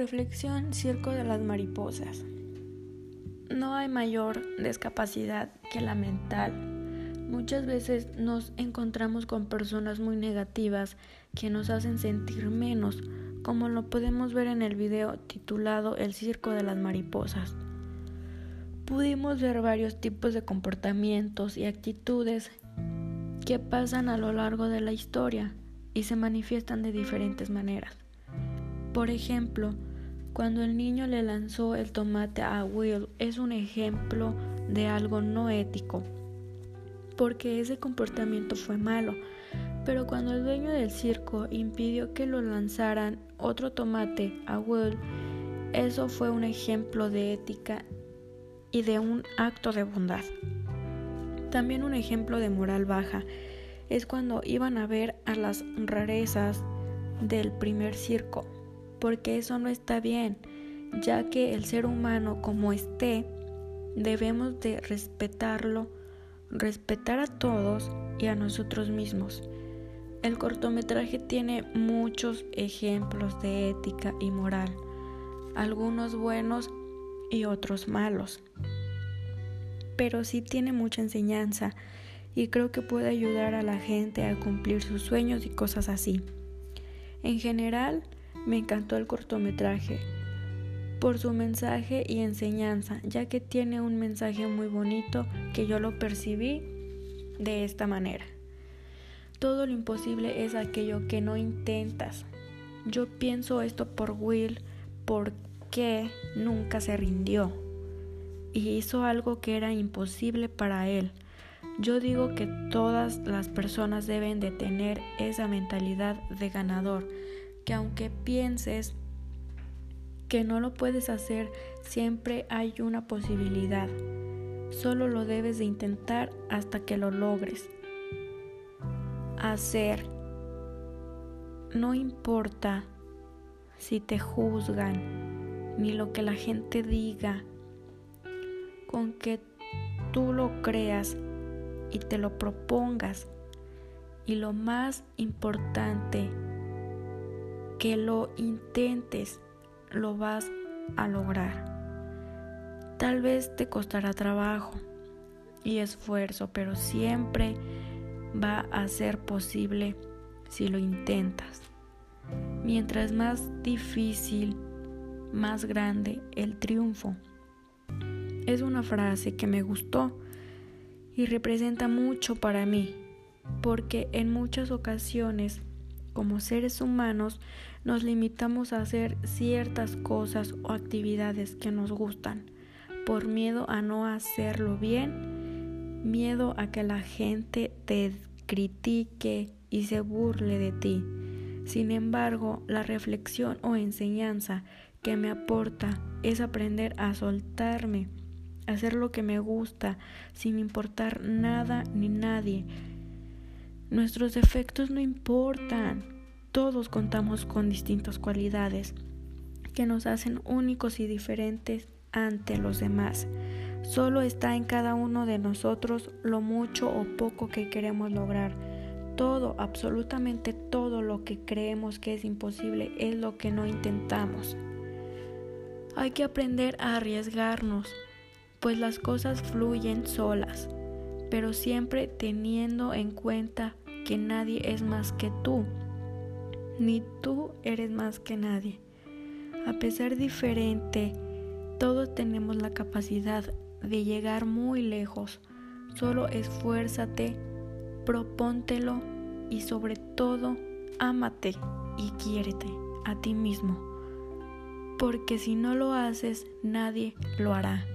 Reflexión Circo de las Mariposas. No hay mayor discapacidad que la mental. Muchas veces nos encontramos con personas muy negativas que nos hacen sentir menos, como lo podemos ver en el video titulado El Circo de las Mariposas. Pudimos ver varios tipos de comportamientos y actitudes que pasan a lo largo de la historia y se manifiestan de diferentes maneras. Por ejemplo, cuando el niño le lanzó el tomate a Will es un ejemplo de algo no ético, porque ese comportamiento fue malo. Pero cuando el dueño del circo impidió que lo lanzaran otro tomate a Will, eso fue un ejemplo de ética y de un acto de bondad. También un ejemplo de moral baja es cuando iban a ver a las rarezas del primer circo porque eso no está bien, ya que el ser humano como esté, debemos de respetarlo, respetar a todos y a nosotros mismos. El cortometraje tiene muchos ejemplos de ética y moral, algunos buenos y otros malos, pero sí tiene mucha enseñanza y creo que puede ayudar a la gente a cumplir sus sueños y cosas así. En general, me encantó el cortometraje por su mensaje y enseñanza, ya que tiene un mensaje muy bonito que yo lo percibí de esta manera. Todo lo imposible es aquello que no intentas. Yo pienso esto por Will porque nunca se rindió y hizo algo que era imposible para él. Yo digo que todas las personas deben de tener esa mentalidad de ganador que aunque pienses que no lo puedes hacer, siempre hay una posibilidad. Solo lo debes de intentar hasta que lo logres. Hacer. No importa si te juzgan, ni lo que la gente diga, con que tú lo creas y te lo propongas. Y lo más importante, que lo intentes, lo vas a lograr. Tal vez te costará trabajo y esfuerzo, pero siempre va a ser posible si lo intentas. Mientras más difícil, más grande el triunfo. Es una frase que me gustó y representa mucho para mí, porque en muchas ocasiones como seres humanos nos limitamos a hacer ciertas cosas o actividades que nos gustan por miedo a no hacerlo bien, miedo a que la gente te critique y se burle de ti. Sin embargo, la reflexión o enseñanza que me aporta es aprender a soltarme, hacer lo que me gusta sin importar nada ni nadie Nuestros defectos no importan. Todos contamos con distintas cualidades que nos hacen únicos y diferentes ante los demás. Solo está en cada uno de nosotros lo mucho o poco que queremos lograr. Todo, absolutamente todo lo que creemos que es imposible es lo que no intentamos. Hay que aprender a arriesgarnos, pues las cosas fluyen solas, pero siempre teniendo en cuenta que nadie es más que tú, ni tú eres más que nadie. A pesar diferente, todos tenemos la capacidad de llegar muy lejos. Solo esfuérzate, propóntelo y sobre todo, ámate y quiérete a ti mismo. Porque si no lo haces, nadie lo hará.